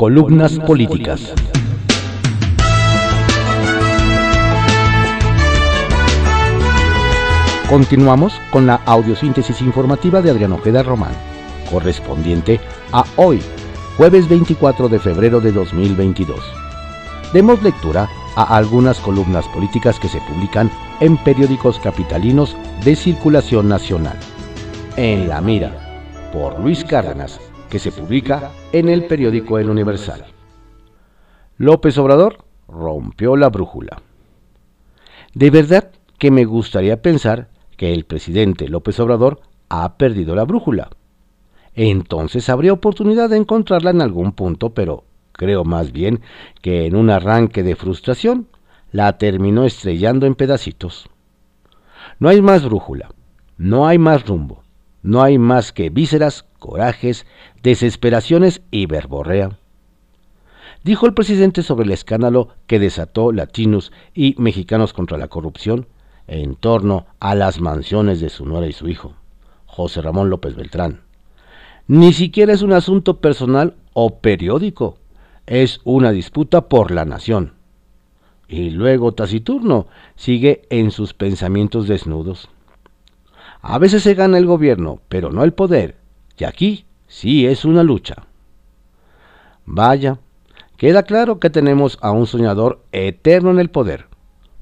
Columnas políticas. Continuamos con la audiosíntesis informativa de Adriano Ojeda Román, correspondiente a hoy, jueves 24 de febrero de 2022. Demos lectura a algunas columnas políticas que se publican en periódicos capitalinos de circulación nacional. En la mira, por Luis Cárdenas, que se publica en el periódico El Universal. López Obrador rompió la brújula. De verdad que me gustaría pensar que el presidente López Obrador ha perdido la brújula. Entonces habría oportunidad de encontrarla en algún punto, pero creo más bien que en un arranque de frustración la terminó estrellando en pedacitos. No hay más brújula, no hay más rumbo, no hay más que vísceras, corajes, desesperaciones y verborrea. Dijo el presidente sobre el escándalo que desató Latinos y Mexicanos contra la corrupción en torno a las mansiones de su nuera y su hijo, José Ramón López Beltrán. Ni siquiera es un asunto personal o periódico, es una disputa por la nación. Y luego taciturno sigue en sus pensamientos desnudos. A veces se gana el gobierno, pero no el poder, y aquí sí es una lucha. Vaya, queda claro que tenemos a un soñador eterno en el poder,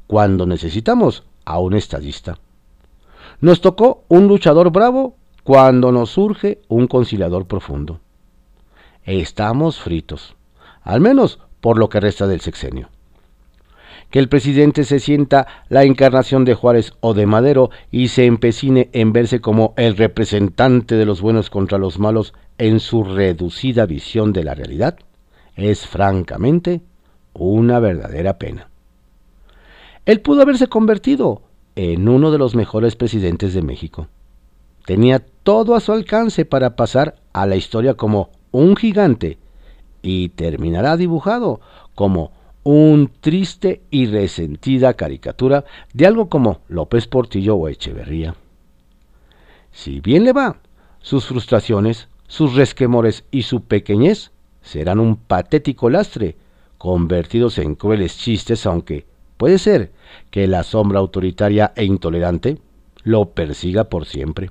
cuando necesitamos a un estadista. Nos tocó un luchador bravo cuando nos surge un conciliador profundo. Estamos fritos, al menos por lo que resta del sexenio que el presidente se sienta la encarnación de Juárez o de Madero y se empecine en verse como el representante de los buenos contra los malos en su reducida visión de la realidad, es francamente una verdadera pena. Él pudo haberse convertido en uno de los mejores presidentes de México. Tenía todo a su alcance para pasar a la historia como un gigante y terminará dibujado como un triste y resentida caricatura de algo como López Portillo o Echeverría. Si bien le va, sus frustraciones, sus resquemores y su pequeñez serán un patético lastre, convertidos en crueles chistes, aunque puede ser que la sombra autoritaria e intolerante lo persiga por siempre.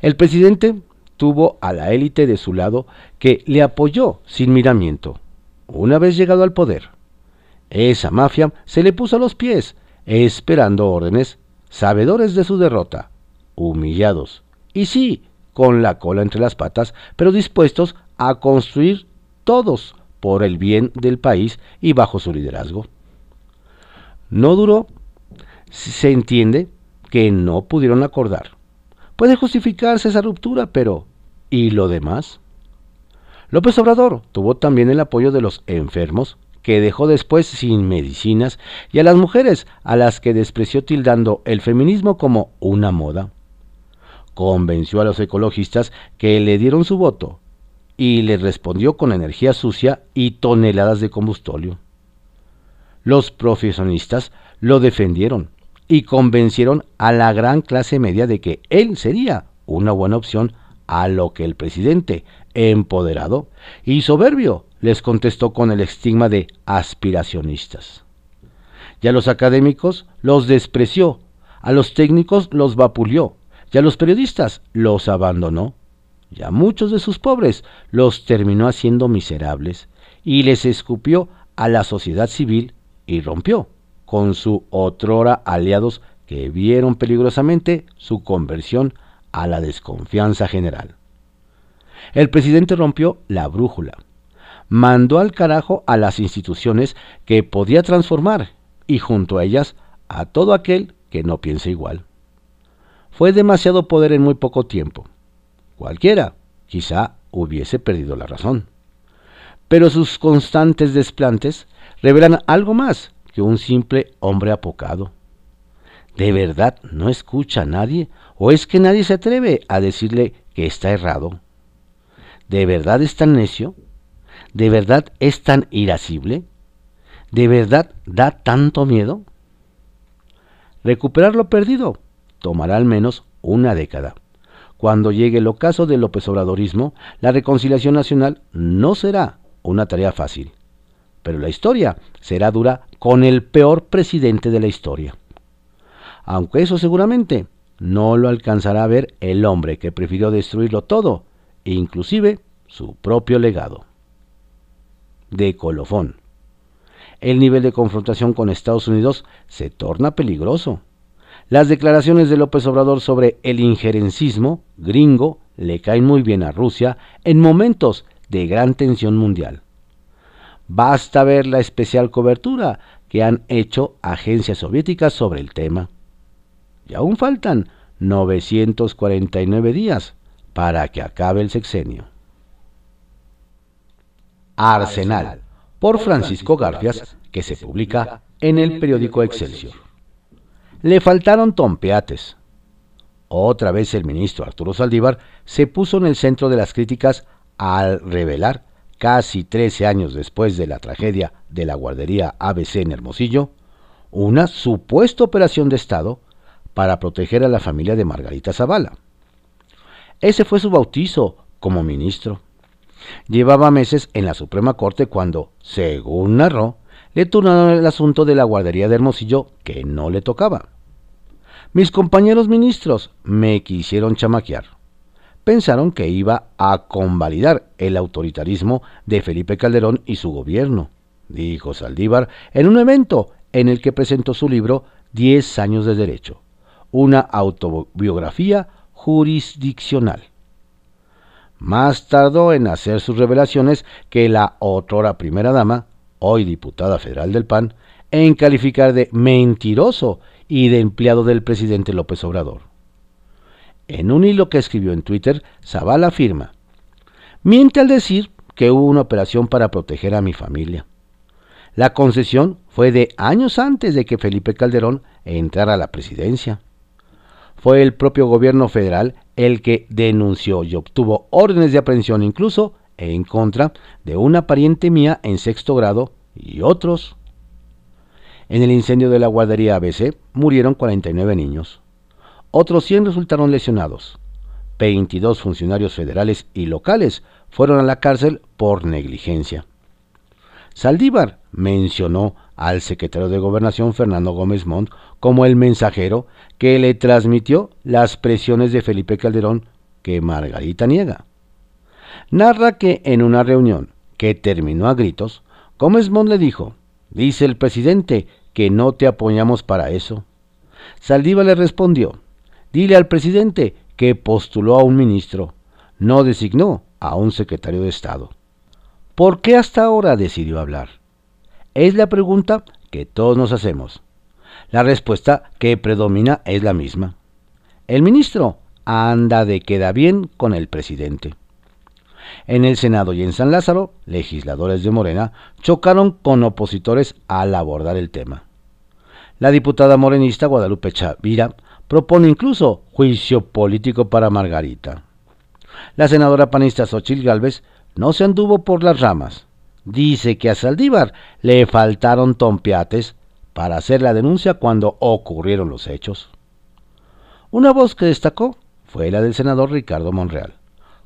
El presidente tuvo a la élite de su lado que le apoyó sin miramiento, una vez llegado al poder. Esa mafia se le puso a los pies, esperando órdenes, sabedores de su derrota, humillados, y sí, con la cola entre las patas, pero dispuestos a construir todos por el bien del país y bajo su liderazgo. No duró, se entiende que no pudieron acordar. Puede justificarse esa ruptura, pero ¿y lo demás? López Obrador tuvo también el apoyo de los enfermos, que dejó después sin medicinas, y a las mujeres, a las que despreció tildando el feminismo como una moda. Convenció a los ecologistas que le dieron su voto, y le respondió con energía sucia y toneladas de combustóleo. Los profesionistas lo defendieron y convencieron a la gran clase media de que él sería una buena opción a lo que el presidente, empoderado y soberbio, les contestó con el estigma de aspiracionistas. Y a los académicos los despreció, a los técnicos los vapuleó, y a los periodistas los abandonó, y a muchos de sus pobres los terminó haciendo miserables, y les escupió a la sociedad civil y rompió con su otrora aliados que vieron peligrosamente su conversión a la desconfianza general. El presidente rompió la brújula, mandó al carajo a las instituciones que podía transformar y junto a ellas a todo aquel que no piense igual. Fue demasiado poder en muy poco tiempo. Cualquiera, quizá, hubiese perdido la razón. Pero sus constantes desplantes revelan algo más que un simple hombre apocado. ¿De verdad no escucha a nadie ¿O es que nadie se atreve a decirle que está errado? ¿De verdad es tan necio? ¿De verdad es tan irascible? ¿De verdad da tanto miedo? Recuperar lo perdido tomará al menos una década. Cuando llegue el ocaso del López Obradorismo, la reconciliación nacional no será una tarea fácil, pero la historia será dura con el peor presidente de la historia. Aunque eso seguramente no lo alcanzará a ver el hombre que prefirió destruirlo todo, inclusive su propio legado. De colofón. El nivel de confrontación con Estados Unidos se torna peligroso. Las declaraciones de López Obrador sobre el injerencismo gringo le caen muy bien a Rusia en momentos de gran tensión mundial. Basta ver la especial cobertura que han hecho agencias soviéticas sobre el tema. Y aún faltan 949 días para que acabe el sexenio. Arsenal, por Francisco Garfias, que se publica en el periódico Excelsior. Le faltaron tompeates. Otra vez el ministro Arturo Saldívar se puso en el centro de las críticas al revelar, casi 13 años después de la tragedia de la guardería ABC en Hermosillo, una supuesta operación de Estado para proteger a la familia de Margarita Zavala. Ese fue su bautizo como ministro. Llevaba meses en la Suprema Corte cuando, según narró, le turnaron el asunto de la guardería de Hermosillo que no le tocaba. Mis compañeros ministros me quisieron chamaquear. Pensaron que iba a convalidar el autoritarismo de Felipe Calderón y su gobierno, dijo Saldívar en un evento en el que presentó su libro Diez años de Derecho una autobiografía jurisdiccional. Más tardó en hacer sus revelaciones que la otrora primera dama, hoy diputada federal del PAN, en calificar de mentiroso y de empleado del presidente López Obrador. En un hilo que escribió en Twitter, Zavala afirma, miente al decir que hubo una operación para proteger a mi familia. La concesión fue de años antes de que Felipe Calderón entrara a la presidencia fue el propio gobierno federal el que denunció y obtuvo órdenes de aprehensión incluso en contra de una pariente mía en sexto grado y otros. En el incendio de la guardería ABC murieron 49 niños. Otros 100 resultaron lesionados. 22 funcionarios federales y locales fueron a la cárcel por negligencia. Saldívar mencionó al secretario de Gobernación Fernando Gómez Montt como el mensajero que le transmitió las presiones de Felipe Calderón que Margarita niega. Narra que en una reunión que terminó a gritos, Gómez Montt le dijo, dice el presidente que no te apoyamos para eso. Saldívar le respondió, dile al presidente que postuló a un ministro, no designó a un secretario de Estado. ¿Por qué hasta ahora decidió hablar? Es la pregunta que todos nos hacemos. La respuesta que predomina es la misma. El ministro anda de queda bien con el presidente. En el Senado y en San Lázaro, legisladores de Morena chocaron con opositores al abordar el tema. La diputada morenista Guadalupe Chavira propone incluso juicio político para Margarita. La senadora panista Xochitl Gálvez no se anduvo por las ramas. Dice que a Saldívar le faltaron tompiates para hacer la denuncia cuando ocurrieron los hechos. Una voz que destacó fue la del senador Ricardo Monreal,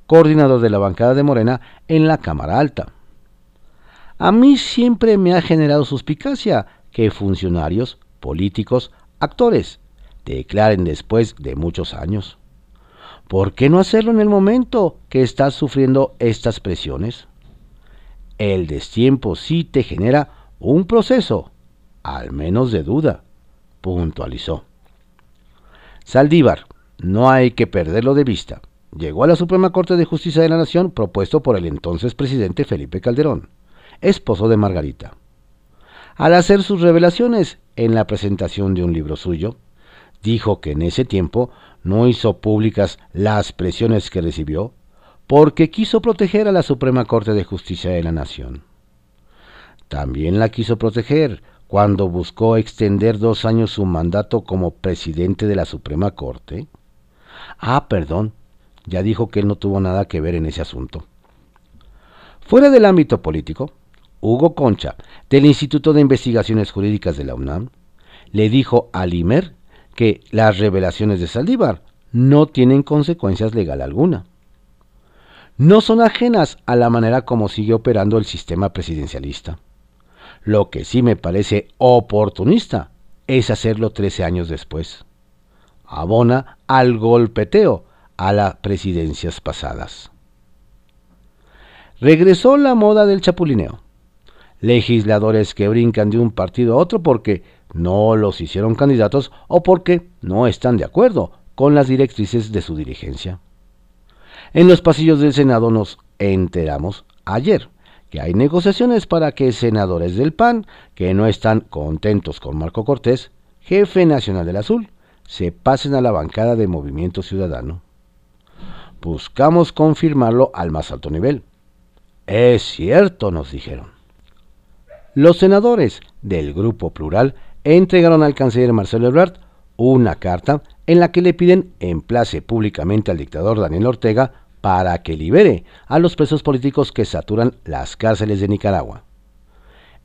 coordinador de la bancada de Morena en la Cámara Alta. A mí siempre me ha generado suspicacia que funcionarios, políticos, actores declaren después de muchos años. ¿Por qué no hacerlo en el momento que estás sufriendo estas presiones? El destiempo sí te genera un proceso, al menos de duda, puntualizó. Saldívar, no hay que perderlo de vista. Llegó a la Suprema Corte de Justicia de la Nación propuesto por el entonces presidente Felipe Calderón, esposo de Margarita. Al hacer sus revelaciones en la presentación de un libro suyo, dijo que en ese tiempo no hizo públicas las presiones que recibió porque quiso proteger a la Suprema Corte de Justicia de la Nación. También la quiso proteger cuando buscó extender dos años su mandato como presidente de la Suprema Corte. Ah, perdón, ya dijo que él no tuvo nada que ver en ese asunto. Fuera del ámbito político, Hugo Concha, del Instituto de Investigaciones Jurídicas de la UNAM, le dijo a Limer que las revelaciones de Saldívar no tienen consecuencias legal alguna. No son ajenas a la manera como sigue operando el sistema presidencialista. Lo que sí me parece oportunista es hacerlo 13 años después. Abona al golpeteo a las presidencias pasadas. Regresó la moda del chapulineo. Legisladores que brincan de un partido a otro porque no los hicieron candidatos o porque no están de acuerdo con las directrices de su dirigencia. En los pasillos del Senado nos enteramos ayer que hay negociaciones para que senadores del PAN que no están contentos con Marco Cortés, jefe nacional del Azul, se pasen a la bancada de Movimiento Ciudadano. Buscamos confirmarlo al más alto nivel. Es cierto, nos dijeron. Los senadores del Grupo Plural entregaron al canciller Marcelo Ebrard una carta en la que le piden emplace públicamente al dictador Daniel Ortega para que libere a los presos políticos que saturan las cárceles de Nicaragua.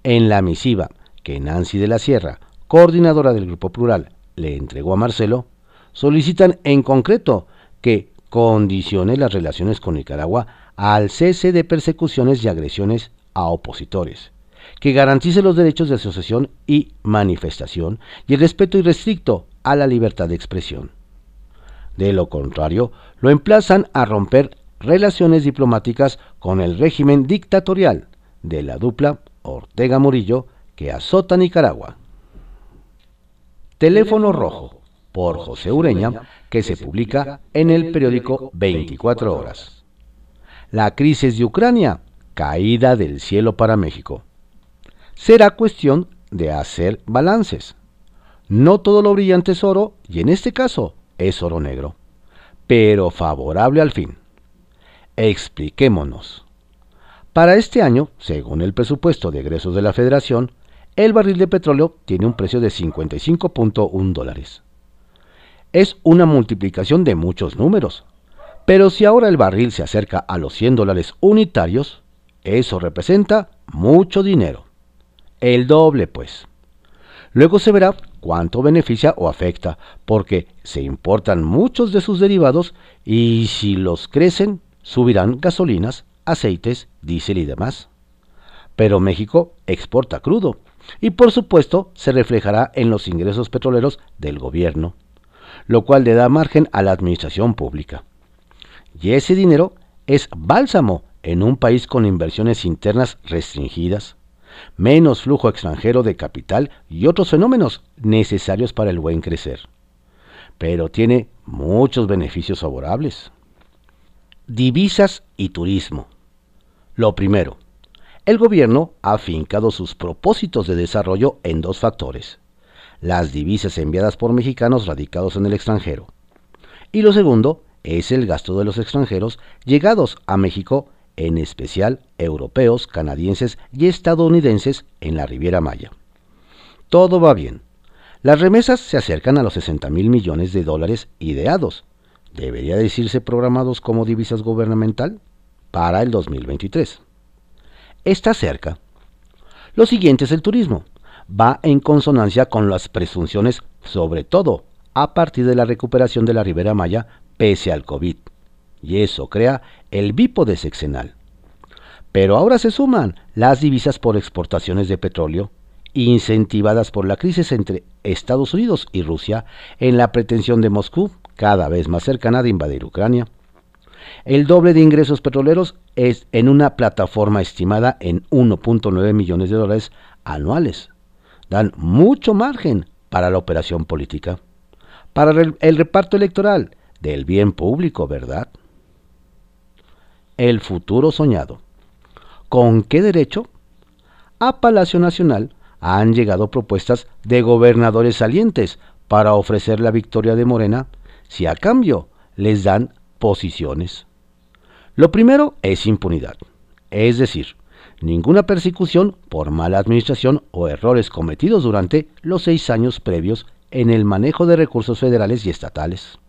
En la misiva que Nancy de la Sierra, coordinadora del Grupo Plural, le entregó a Marcelo, solicitan en concreto que condicione las relaciones con Nicaragua al cese de persecuciones y agresiones a opositores, que garantice los derechos de asociación y manifestación y el respeto irrestricto a la libertad de expresión. De lo contrario, lo emplazan a romper relaciones diplomáticas con el régimen dictatorial de la dupla Ortega Murillo que azota Nicaragua. Teléfono Rojo, por José Ureña, que se publica en el periódico 24 Horas. La crisis de Ucrania, caída del cielo para México. Será cuestión de hacer balances. No todo lo brillante es oro, y en este caso es oro negro, pero favorable al fin. Expliquémonos. Para este año, según el presupuesto de egresos de la Federación, el barril de petróleo tiene un precio de 55.1 dólares. Es una multiplicación de muchos números, pero si ahora el barril se acerca a los 100 dólares unitarios, eso representa mucho dinero. El doble, pues. Luego se verá cuánto beneficia o afecta, porque se importan muchos de sus derivados y si los crecen, subirán gasolinas, aceites, diésel y demás. Pero México exporta crudo y por supuesto se reflejará en los ingresos petroleros del gobierno, lo cual le da margen a la administración pública. Y ese dinero es bálsamo en un país con inversiones internas restringidas, menos flujo extranjero de capital y otros fenómenos necesarios para el buen crecer. Pero tiene muchos beneficios favorables. Divisas y turismo. Lo primero, el gobierno ha fincado sus propósitos de desarrollo en dos factores. Las divisas enviadas por mexicanos radicados en el extranjero. Y lo segundo es el gasto de los extranjeros llegados a México en especial europeos, canadienses y estadounidenses en la Riviera Maya. Todo va bien. Las remesas se acercan a los 60 mil millones de dólares ideados. Debería decirse programados como divisas gubernamental para el 2023. Está cerca. Lo siguiente es el turismo. Va en consonancia con las presunciones, sobre todo a partir de la recuperación de la Ribera Maya pese al COVID y eso crea el bípode sexenal. Pero ahora se suman las divisas por exportaciones de petróleo, incentivadas por la crisis entre Estados Unidos y Rusia en la pretensión de Moscú, cada vez más cercana de invadir Ucrania. El doble de ingresos petroleros es en una plataforma estimada en 1.9 millones de dólares anuales. Dan mucho margen para la operación política. Para el reparto electoral del bien público, ¿verdad? El futuro soñado. ¿Con qué derecho? A Palacio Nacional han llegado propuestas de gobernadores salientes para ofrecer la victoria de Morena si a cambio les dan posiciones. Lo primero es impunidad, es decir, ninguna persecución por mala administración o errores cometidos durante los seis años previos en el manejo de recursos federales y estatales.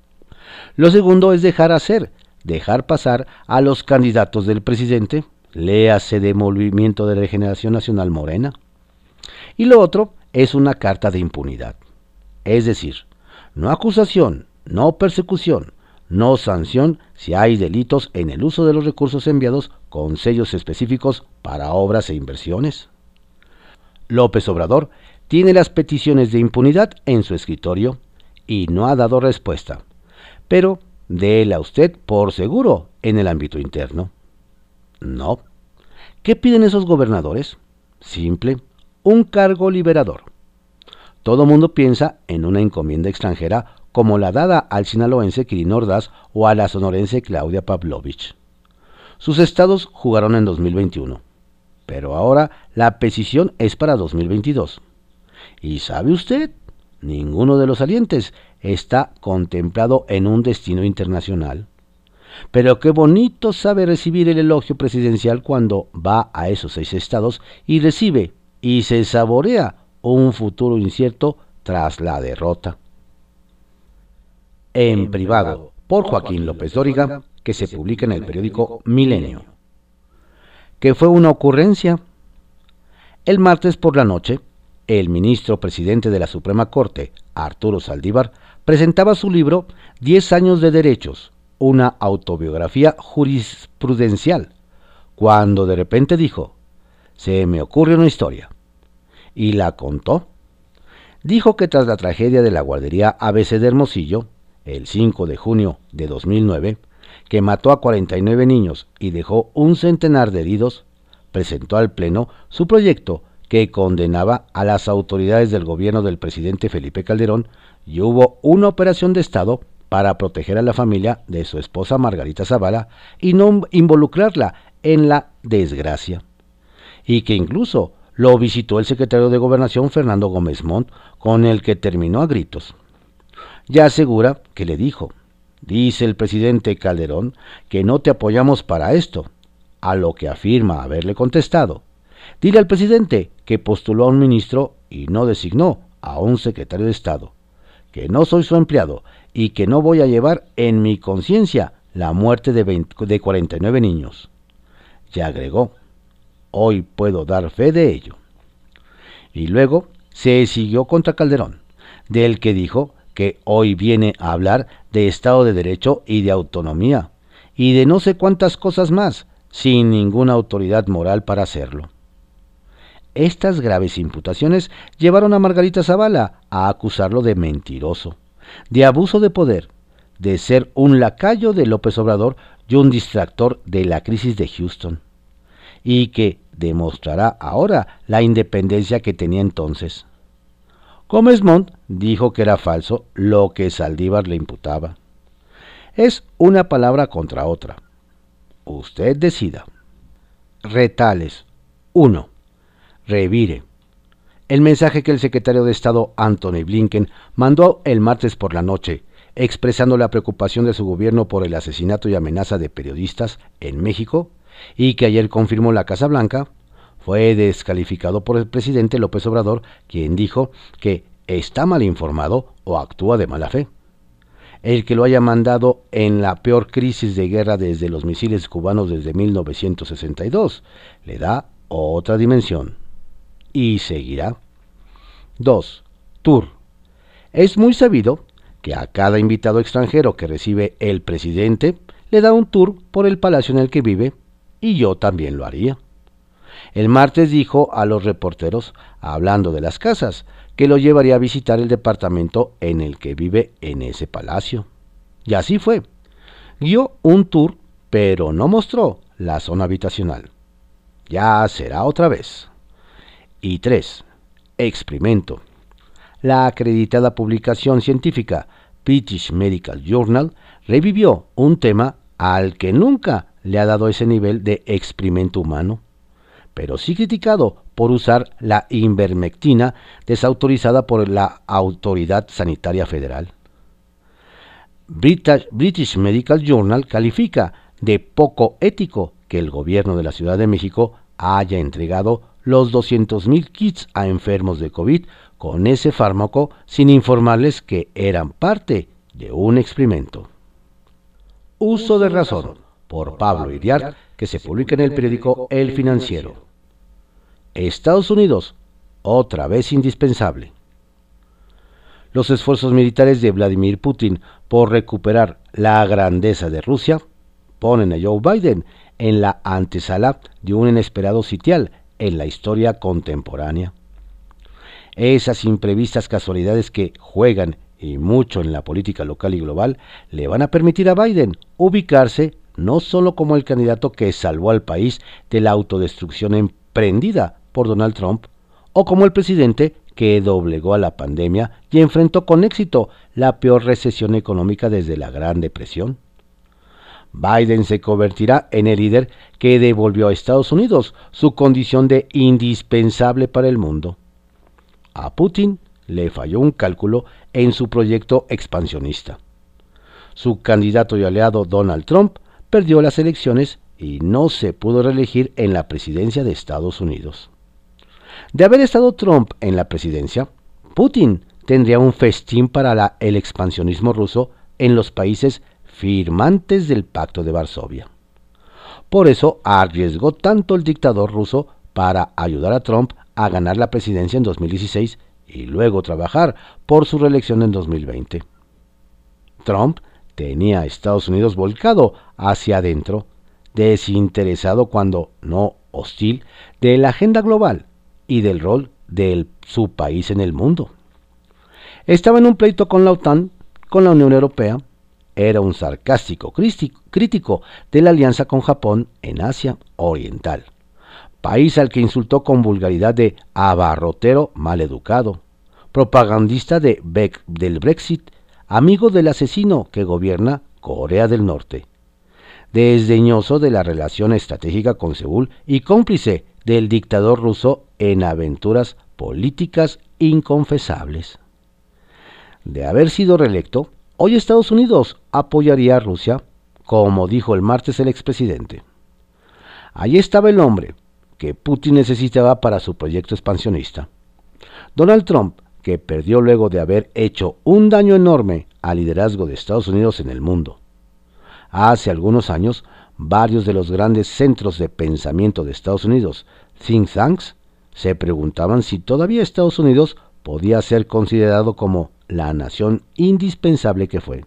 Lo segundo es dejar hacer dejar pasar a los candidatos del presidente, léase de Movimiento de Regeneración Nacional Morena. Y lo otro es una carta de impunidad. Es decir, no acusación, no persecución, no sanción si hay delitos en el uso de los recursos enviados con sellos específicos para obras e inversiones. López Obrador tiene las peticiones de impunidad en su escritorio y no ha dado respuesta, pero a usted por seguro en el ámbito interno. No. ¿Qué piden esos gobernadores? Simple, un cargo liberador. Todo mundo piensa en una encomienda extranjera como la dada al sinaloense Kirin Ordaz o a la sonorense Claudia Pavlovich. Sus estados jugaron en 2021, pero ahora la petición es para 2022. ¿Y sabe usted? Ninguno de los salientes está contemplado en un destino internacional. Pero qué bonito sabe recibir el elogio presidencial cuando va a esos seis estados y recibe y se saborea un futuro incierto tras la derrota. En privado, por Joaquín López Dóriga, que se publica en el periódico Milenio. Que fue una ocurrencia. El martes por la noche, el ministro presidente de la Suprema Corte, Arturo Saldívar, presentaba su libro Diez años de derechos, una autobiografía jurisprudencial, cuando de repente dijo, se me ocurre una historia. Y la contó. Dijo que tras la tragedia de la guardería ABC de Hermosillo, el 5 de junio de 2009, que mató a 49 niños y dejó un centenar de heridos, presentó al Pleno su proyecto que condenaba a las autoridades del gobierno del presidente Felipe Calderón y hubo una operación de Estado para proteger a la familia de su esposa Margarita Zavala y no involucrarla en la desgracia. Y que incluso lo visitó el secretario de Gobernación Fernando Gómez Montt, con el que terminó a gritos. Ya asegura que le dijo, dice el presidente Calderón, que no te apoyamos para esto, a lo que afirma haberle contestado. Dile al presidente que postuló a un ministro y no designó a un secretario de Estado, que no soy su empleado y que no voy a llevar en mi conciencia la muerte de, de 49 niños. Y agregó, hoy puedo dar fe de ello. Y luego se siguió contra Calderón, del que dijo que hoy viene a hablar de Estado de Derecho y de autonomía, y de no sé cuántas cosas más, sin ninguna autoridad moral para hacerlo. Estas graves imputaciones llevaron a Margarita Zavala a acusarlo de mentiroso, de abuso de poder, de ser un lacayo de López Obrador y un distractor de la crisis de Houston, y que demostrará ahora la independencia que tenía entonces. Gómez Montt dijo que era falso lo que Saldívar le imputaba. Es una palabra contra otra. Usted decida. Retales 1 revire. El mensaje que el secretario de Estado Anthony Blinken mandó el martes por la noche, expresando la preocupación de su gobierno por el asesinato y amenaza de periodistas en México, y que ayer confirmó la Casa Blanca, fue descalificado por el presidente López Obrador, quien dijo que está mal informado o actúa de mala fe. El que lo haya mandado en la peor crisis de guerra desde los misiles cubanos desde 1962 le da otra dimensión y seguirá. 2. Tour. Es muy sabido que a cada invitado extranjero que recibe el presidente le da un tour por el palacio en el que vive, y yo también lo haría. El martes dijo a los reporteros, hablando de las casas, que lo llevaría a visitar el departamento en el que vive en ese palacio. Y así fue. Dio un tour, pero no mostró la zona habitacional. Ya será otra vez. Y 3. Experimento. La acreditada publicación científica British Medical Journal revivió un tema al que nunca le ha dado ese nivel de experimento humano, pero sí criticado por usar la invermectina desautorizada por la Autoridad Sanitaria Federal. British Medical Journal califica de poco ético que el gobierno de la Ciudad de México haya entregado los 200.000 kits a enfermos de COVID con ese fármaco sin informarles que eran parte de un experimento. Uso de razón por Pablo Iriar, que se publica en el periódico El Financiero. Estados Unidos, otra vez indispensable. Los esfuerzos militares de Vladimir Putin por recuperar la grandeza de Rusia ponen a Joe Biden en la antesala de un inesperado sitial en la historia contemporánea. Esas imprevistas casualidades que juegan y mucho en la política local y global le van a permitir a Biden ubicarse no solo como el candidato que salvó al país de la autodestrucción emprendida por Donald Trump, o como el presidente que doblegó a la pandemia y enfrentó con éxito la peor recesión económica desde la Gran Depresión. Biden se convertirá en el líder que devolvió a Estados Unidos su condición de indispensable para el mundo. A Putin le falló un cálculo en su proyecto expansionista. Su candidato y aliado Donald Trump perdió las elecciones y no se pudo reelegir en la presidencia de Estados Unidos. De haber estado Trump en la presidencia, Putin tendría un festín para el expansionismo ruso en los países firmantes del Pacto de Varsovia. Por eso arriesgó tanto el dictador ruso para ayudar a Trump a ganar la presidencia en 2016 y luego trabajar por su reelección en 2020. Trump tenía a Estados Unidos volcado hacia adentro, desinteresado cuando no hostil de la agenda global y del rol de su país en el mundo. Estaba en un pleito con la OTAN, con la Unión Europea, era un sarcástico crítico de la alianza con Japón en Asia Oriental, país al que insultó con vulgaridad de abarrotero maleducado, propagandista de del Brexit, amigo del asesino que gobierna Corea del Norte, desdeñoso de la relación estratégica con Seúl y cómplice del dictador ruso en aventuras políticas inconfesables. De haber sido reelecto, Hoy Estados Unidos apoyaría a Rusia, como dijo el martes el expresidente. Allí estaba el hombre que Putin necesitaba para su proyecto expansionista. Donald Trump, que perdió luego de haber hecho un daño enorme al liderazgo de Estados Unidos en el mundo. Hace algunos años, varios de los grandes centros de pensamiento de Estados Unidos, think tanks, se preguntaban si todavía Estados Unidos podía ser considerado como la nación indispensable que fue.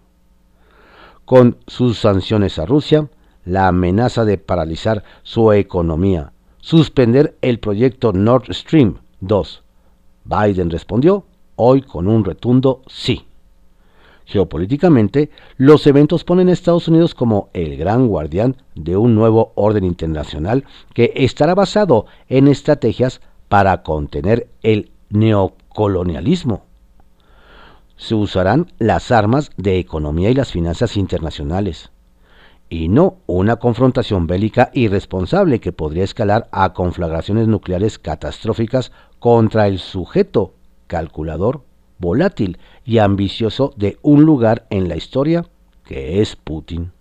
Con sus sanciones a Rusia, la amenaza de paralizar su economía, suspender el proyecto Nord Stream 2. Biden respondió hoy con un retundo sí. Geopolíticamente, los eventos ponen a Estados Unidos como el gran guardián de un nuevo orden internacional que estará basado en estrategias para contener el neocolonialismo se usarán las armas de economía y las finanzas internacionales, y no una confrontación bélica irresponsable que podría escalar a conflagraciones nucleares catastróficas contra el sujeto calculador, volátil y ambicioso de un lugar en la historia que es Putin.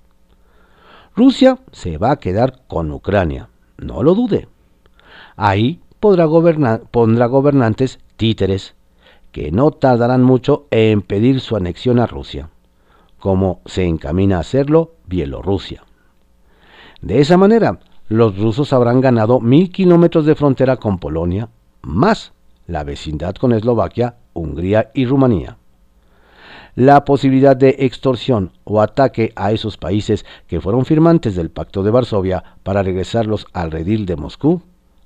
Rusia se va a quedar con Ucrania, no lo dude. Ahí podrá pondrá gobernantes títeres que no tardarán mucho en pedir su anexión a Rusia, como se encamina a hacerlo Bielorrusia. De esa manera, los rusos habrán ganado mil kilómetros de frontera con Polonia, más la vecindad con Eslovaquia, Hungría y Rumanía. La posibilidad de extorsión o ataque a esos países que fueron firmantes del Pacto de Varsovia para regresarlos al redil de Moscú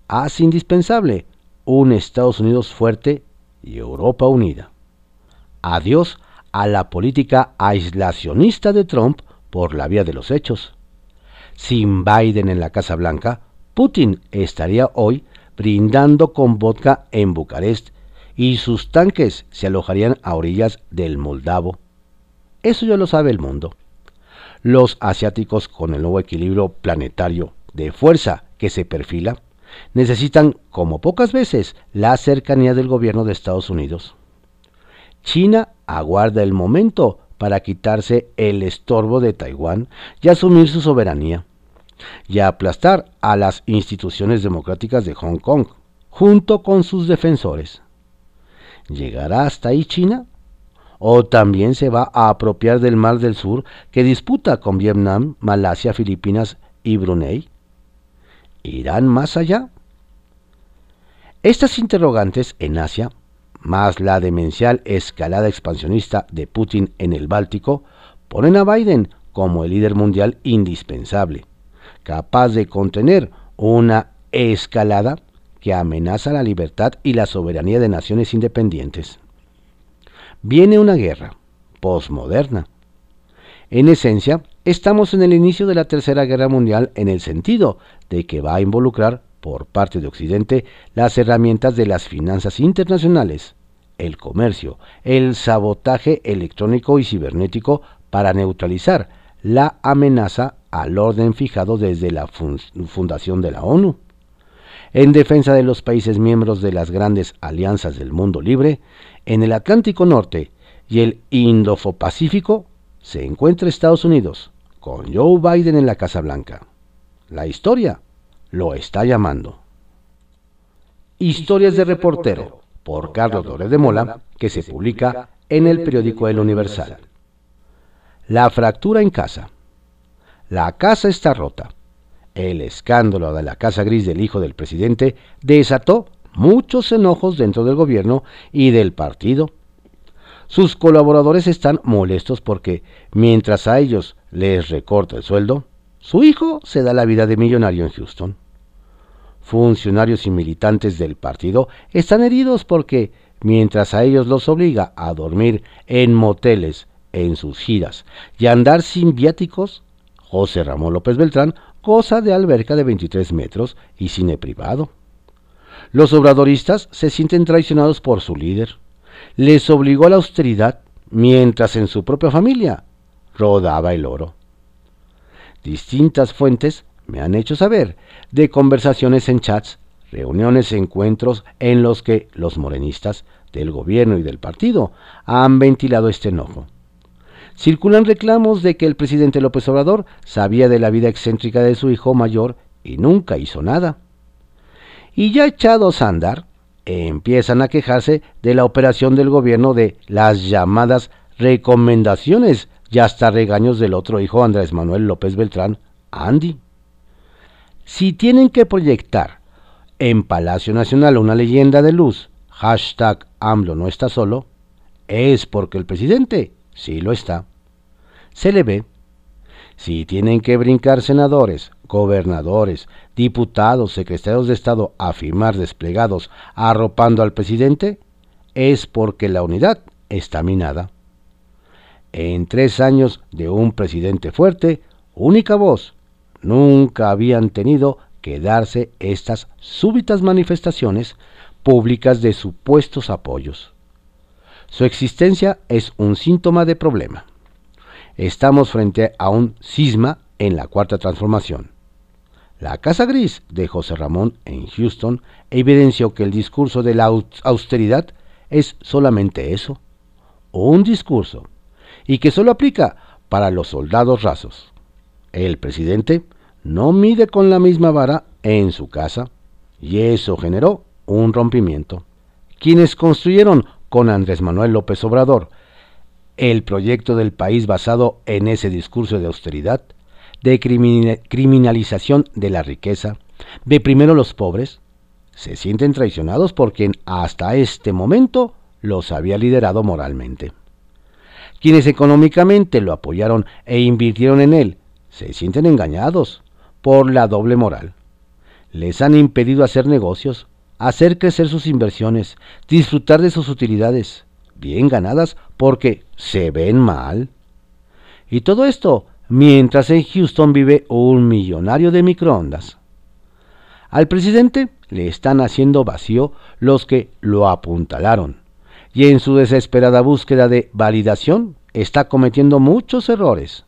hace indispensable un Estados Unidos fuerte y Europa unida. Adiós a la política aislacionista de Trump por la vía de los hechos. Sin Biden en la Casa Blanca, Putin estaría hoy brindando con vodka en Bucarest y sus tanques se alojarían a orillas del Moldavo. Eso ya lo sabe el mundo. Los asiáticos con el nuevo equilibrio planetario de fuerza que se perfila necesitan, como pocas veces, la cercanía del gobierno de Estados Unidos. China aguarda el momento para quitarse el estorbo de Taiwán y asumir su soberanía, y aplastar a las instituciones democráticas de Hong Kong, junto con sus defensores. ¿Llegará hasta ahí China? ¿O también se va a apropiar del Mar del Sur que disputa con Vietnam, Malasia, Filipinas y Brunei? ¿Irán más allá? Estas interrogantes en Asia, más la demencial escalada expansionista de Putin en el Báltico, ponen a Biden como el líder mundial indispensable, capaz de contener una escalada que amenaza la libertad y la soberanía de naciones independientes. Viene una guerra posmoderna. En esencia, estamos en el inicio de la Tercera Guerra Mundial en el sentido de que va a involucrar por parte de Occidente las herramientas de las finanzas internacionales, el comercio, el sabotaje electrónico y cibernético para neutralizar la amenaza al orden fijado desde la fundación de la ONU. En defensa de los países miembros de las grandes alianzas del mundo libre, en el Atlántico Norte y el Indofo-Pacífico se encuentra Estados Unidos, con Joe Biden en la Casa Blanca. La historia lo está llamando. Historias de reportero, por Carlos Lórez de Mola, que se publica en el periódico El Universal. La fractura en casa. La casa está rota. El escándalo de la casa gris del hijo del presidente desató muchos enojos dentro del gobierno y del partido. Sus colaboradores están molestos porque, mientras a ellos les recorta el sueldo, su hijo se da la vida de millonario en Houston. Funcionarios y militantes del partido están heridos porque, mientras a ellos los obliga a dormir en moteles en sus giras y andar sin viáticos, José Ramón López Beltrán goza de alberca de 23 metros y cine privado. Los obradoristas se sienten traicionados por su líder. Les obligó a la austeridad mientras en su propia familia rodaba el oro. Distintas fuentes me han hecho saber de conversaciones en chats, reuniones, encuentros en los que los morenistas del gobierno y del partido han ventilado este enojo. Circulan reclamos de que el presidente López Obrador sabía de la vida excéntrica de su hijo mayor y nunca hizo nada. Y ya echados a andar, empiezan a quejarse de la operación del gobierno de las llamadas recomendaciones y hasta regaños del otro hijo Andrés Manuel López Beltrán, Andy. Si tienen que proyectar en Palacio Nacional una leyenda de luz, hashtag AMLO no está solo, es porque el presidente Sí lo está. Se le ve. Si tienen que brincar senadores, gobernadores, diputados, secretarios de Estado a firmar desplegados arropando al presidente, es porque la unidad está minada. En tres años de un presidente fuerte, única voz, nunca habían tenido que darse estas súbitas manifestaciones públicas de supuestos apoyos. Su existencia es un síntoma de problema. Estamos frente a un cisma en la cuarta transformación. La Casa Gris de José Ramón en Houston evidenció que el discurso de la austeridad es solamente eso, un discurso, y que solo aplica para los soldados rasos. El presidente no mide con la misma vara en su casa, y eso generó un rompimiento. Quienes construyeron con Andrés Manuel López Obrador, el proyecto del país basado en ese discurso de austeridad, de criminalización de la riqueza, de primero los pobres, se sienten traicionados por quien hasta este momento los había liderado moralmente. Quienes económicamente lo apoyaron e invirtieron en él, se sienten engañados por la doble moral. Les han impedido hacer negocios, hacer crecer sus inversiones, disfrutar de sus utilidades, bien ganadas porque se ven mal. Y todo esto mientras en Houston vive un millonario de microondas. Al presidente le están haciendo vacío los que lo apuntalaron, y en su desesperada búsqueda de validación está cometiendo muchos errores.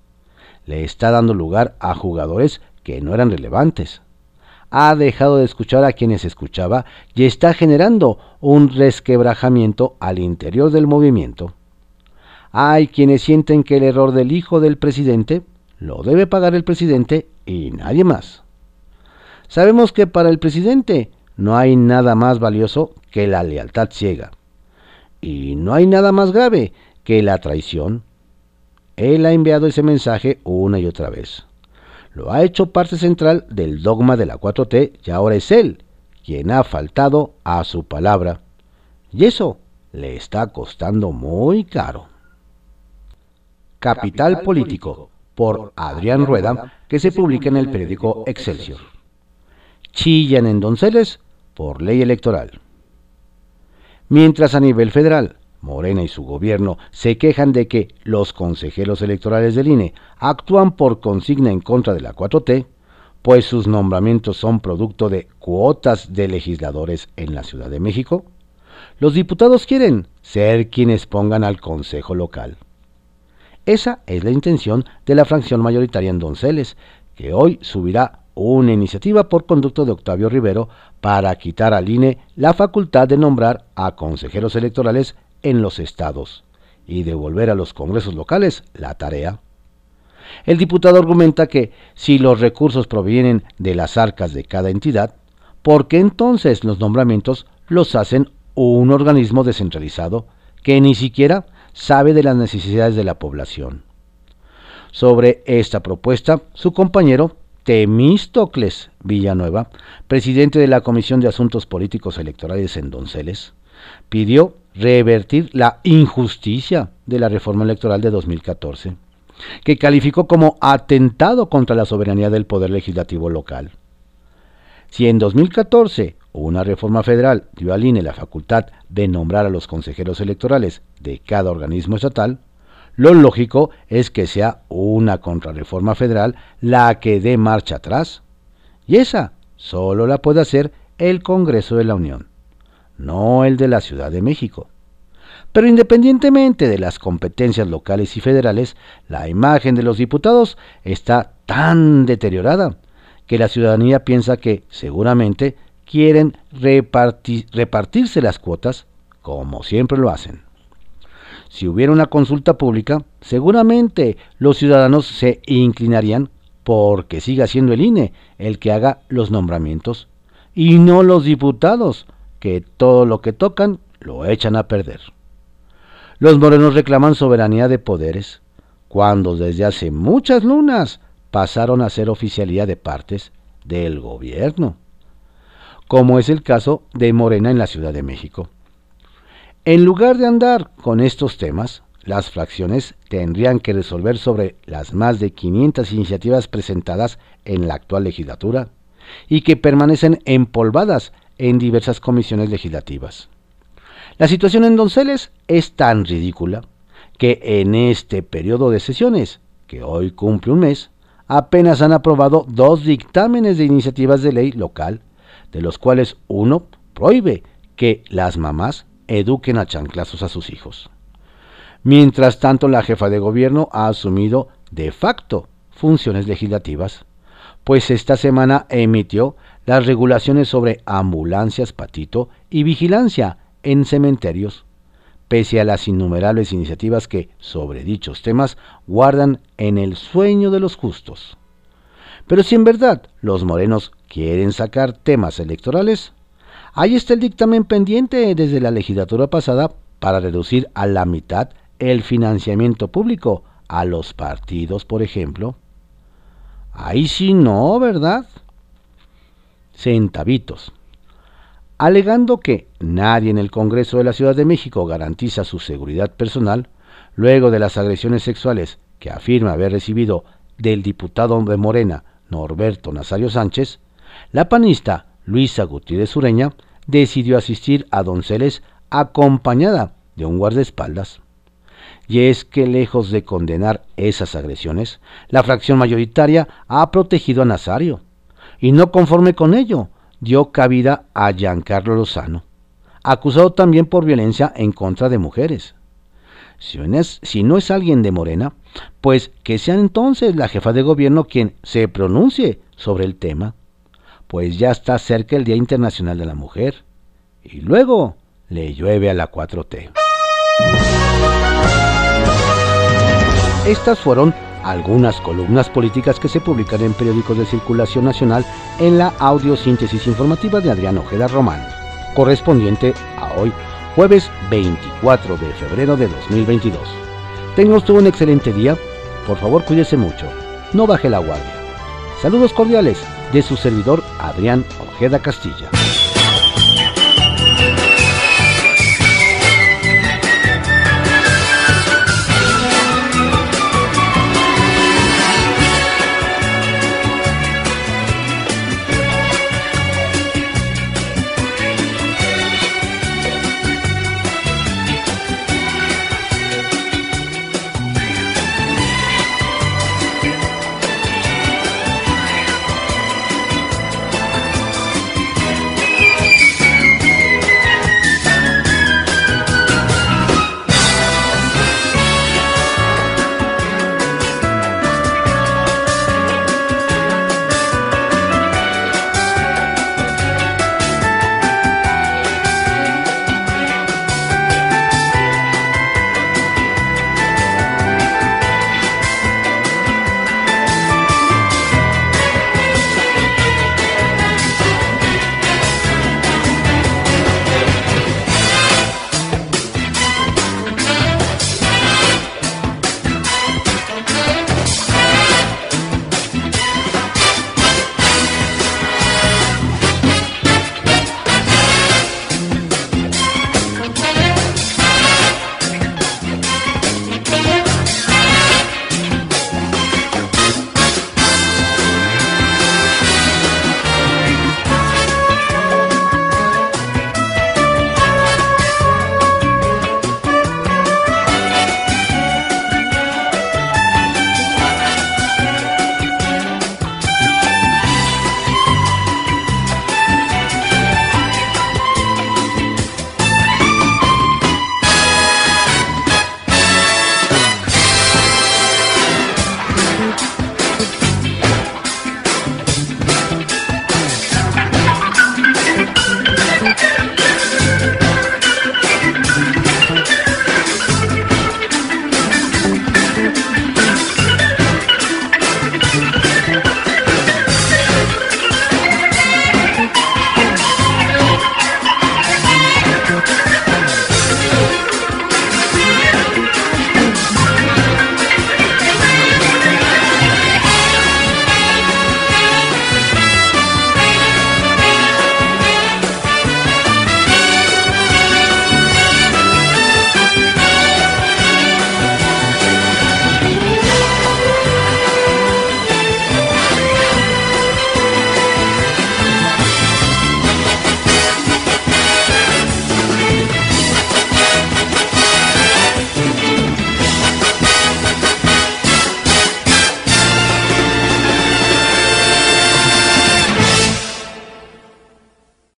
Le está dando lugar a jugadores que no eran relevantes ha dejado de escuchar a quienes escuchaba y está generando un resquebrajamiento al interior del movimiento. Hay quienes sienten que el error del hijo del presidente lo debe pagar el presidente y nadie más. Sabemos que para el presidente no hay nada más valioso que la lealtad ciega. Y no hay nada más grave que la traición. Él ha enviado ese mensaje una y otra vez lo ha hecho parte central del dogma de la 4T y ahora es él quien ha faltado a su palabra. Y eso le está costando muy caro. Capital Político, por Adrián Rueda, que se publica en el periódico Excelsior. Chillan en Donceles por ley electoral. Mientras a nivel federal, Morena y su gobierno se quejan de que los consejeros electorales del INE actúan por consigna en contra de la 4T, pues sus nombramientos son producto de cuotas de legisladores en la Ciudad de México, los diputados quieren ser quienes pongan al Consejo local. Esa es la intención de la fracción mayoritaria en Donceles, que hoy subirá una iniciativa por conducto de Octavio Rivero para quitar al INE la facultad de nombrar a consejeros electorales en los estados y devolver a los congresos locales la tarea. El diputado argumenta que si los recursos provienen de las arcas de cada entidad, ¿por qué entonces los nombramientos los hacen un organismo descentralizado que ni siquiera sabe de las necesidades de la población? Sobre esta propuesta, su compañero Temístocles Villanueva, presidente de la Comisión de Asuntos Políticos Electorales en Donceles, pidió revertir la injusticia de la reforma electoral de 2014, que calificó como atentado contra la soberanía del poder legislativo local. Si en 2014 una reforma federal dio al INE la facultad de nombrar a los consejeros electorales de cada organismo estatal, lo lógico es que sea una contrarreforma federal la que dé marcha atrás. Y esa solo la puede hacer el Congreso de la Unión no el de la Ciudad de México. Pero independientemente de las competencias locales y federales, la imagen de los diputados está tan deteriorada que la ciudadanía piensa que seguramente quieren repartirse las cuotas como siempre lo hacen. Si hubiera una consulta pública, seguramente los ciudadanos se inclinarían porque siga siendo el INE el que haga los nombramientos y no los diputados, que todo lo que tocan lo echan a perder. Los morenos reclaman soberanía de poderes, cuando desde hace muchas lunas pasaron a ser oficialía de partes del gobierno, como es el caso de Morena en la Ciudad de México. En lugar de andar con estos temas, las fracciones tendrían que resolver sobre las más de 500 iniciativas presentadas en la actual legislatura y que permanecen empolvadas en diversas comisiones legislativas. La situación en Donceles es tan ridícula que en este periodo de sesiones, que hoy cumple un mes, apenas han aprobado dos dictámenes de iniciativas de ley local, de los cuales uno prohíbe que las mamás eduquen a chanclazos a sus hijos. Mientras tanto, la jefa de gobierno ha asumido de facto funciones legislativas, pues esta semana emitió las regulaciones sobre ambulancias patito y vigilancia en cementerios, pese a las innumerables iniciativas que, sobre dichos temas, guardan en el sueño de los justos. Pero si en verdad los morenos quieren sacar temas electorales, ahí está el dictamen pendiente desde la legislatura pasada para reducir a la mitad el financiamiento público a los partidos, por ejemplo. Ahí sí no, ¿verdad? centavitos, alegando que nadie en el Congreso de la Ciudad de México garantiza su seguridad personal, luego de las agresiones sexuales que afirma haber recibido del diputado de Morena, Norberto Nazario Sánchez, la panista Luisa Gutiérrez Ureña decidió asistir a Donceles acompañada de un guardaespaldas. Y es que lejos de condenar esas agresiones, la fracción mayoritaria ha protegido a Nazario, y no conforme con ello, dio cabida a Giancarlo Lozano, acusado también por violencia en contra de mujeres. Si no, es, si no es alguien de Morena, pues que sea entonces la jefa de gobierno quien se pronuncie sobre el tema, pues ya está cerca el Día Internacional de la Mujer, y luego le llueve a la 4T. Estas fueron algunas columnas políticas que se publican en periódicos de circulación nacional en la audiosíntesis informativa de Adrián Ojeda Román, correspondiente a hoy, jueves 24 de febrero de 2022. Tenga usted un excelente día, por favor cuídese mucho, no baje la guardia. Saludos cordiales de su servidor Adrián Ojeda Castilla.